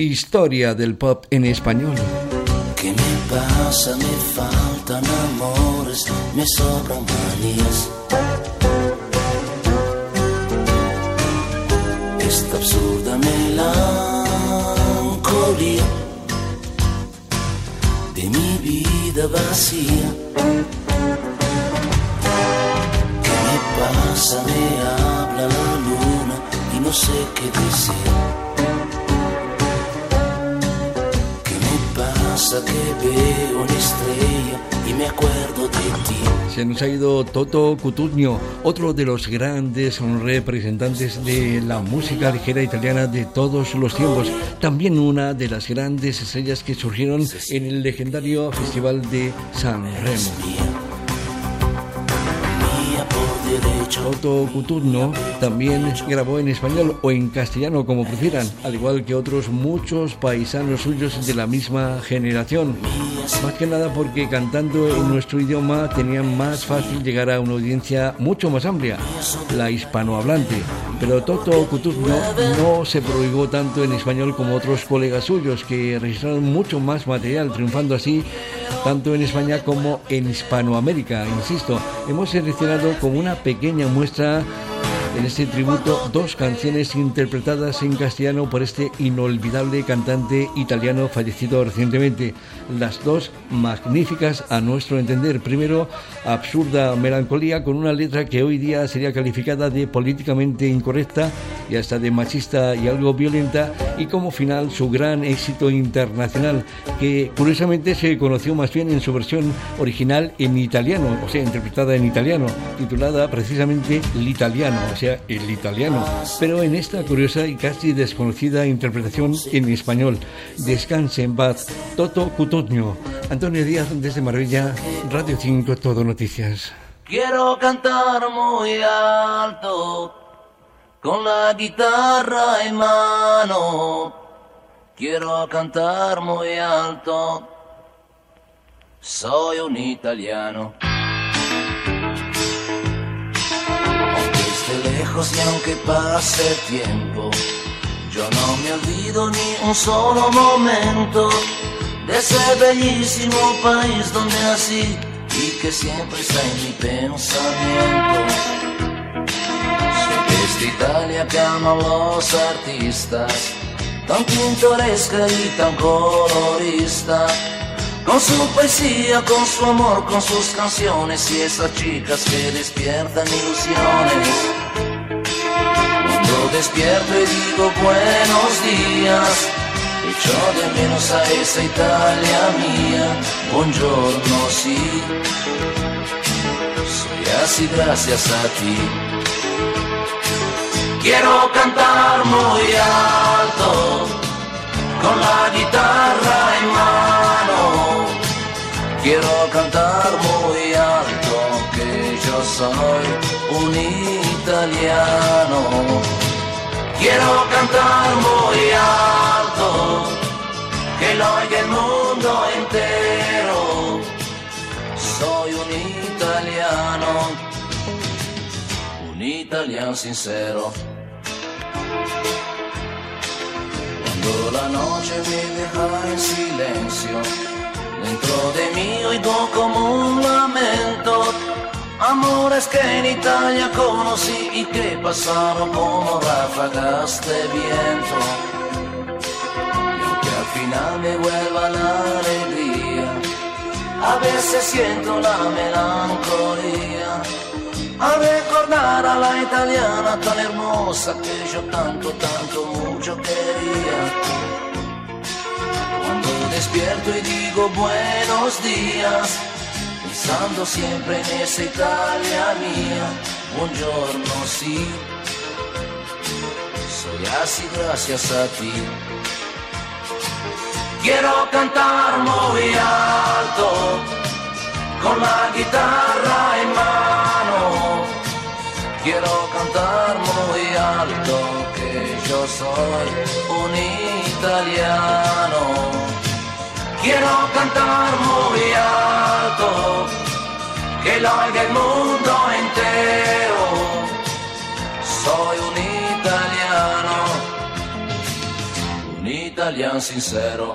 Historia del pop en español. ¿Qué me pasa? Me faltan amores, me sobran manías. Esta absurda melancolía de mi vida vacía. ¿Qué me pasa? Me habla la luna y no sé qué decir. Que veo una estrella y me acuerdo de ti. Se nos ha ido Toto Cutugno, otro de los grandes representantes de la música ligera italiana de todos los tiempos. También una de las grandes estrellas que surgieron en el legendario Festival de San Remo. Otto Cuturno también grabó en español o en castellano como prefieran, al igual que otros muchos paisanos suyos de la misma generación. Más que nada porque cantando en nuestro idioma tenían más fácil llegar a una audiencia mucho más amplia, la hispanohablante. Pero Toto Cuturno no se prohibó tanto en español como otros colegas suyos que registraron mucho más material, triunfando así tanto en España como en Hispanoamérica. Insisto, hemos seleccionado como una pequeña muestra en este tributo dos canciones interpretadas en castellano por este inolvidable cantante italiano fallecido recientemente. Las dos magníficas a nuestro entender. Primero, Absurda Melancolía con una letra que hoy día sería calificada de políticamente incorrecta y hasta de machista y algo violenta. Y como final, su gran éxito internacional, que curiosamente se conoció más bien en su versión original en italiano, o sea, interpretada en italiano, titulada precisamente L'Italiano, o sea, el italiano, pero en esta curiosa y casi desconocida interpretación en español. Descanse en paz, Toto Cutugno, Antonio Díaz desde Maravilla, Radio 5, Todo Noticias. Quiero cantar muy alto, con la guitarra en mano. Quiero cantar muy alto, soy un italiano. Lejos y aunque pase tiempo, yo no me olvido ni un solo momento de ese bellísimo país donde nací y que siempre está en mi pensamiento. Soy de esta Italia que ama los artistas, tan pintoresca y tan colorista con su poesía, con su amor, con sus canciones y esas chicas que despiertan ilusiones. Despierto y digo buenos días, echo de menos a esa Italia mía. Buongiorno, sí, soy así gracias a ti. Quiero cantar muy alto con la guitarra en mano Quiero cantar muy alto que yo soy un italiano. Quiero cantar muy alto que lo oiga el mundo entero. Soy un italiano, un italiano sincero. Cuando la noche me deja en silencio Dentro de mí oigo como amores que en Italia conocí y que pasaron como ráfagas de viento. Y aunque al final me vuelva la alegría, a veces siento la melancolía. A recordar a la italiana tan hermosa que yo tanto, tanto, mucho quería despierto y digo buenos días, pensando siempre en esa Italia mía. Buongiorno, sí, soy así gracias a ti. Quiero cantar muy alto, con la guitarra en mano. Quiero cantar muy alto, que yo soy un italiano. Quiero cantar muy alto, que lo oiga el mundo entero. Soy un italiano, un italiano sincero.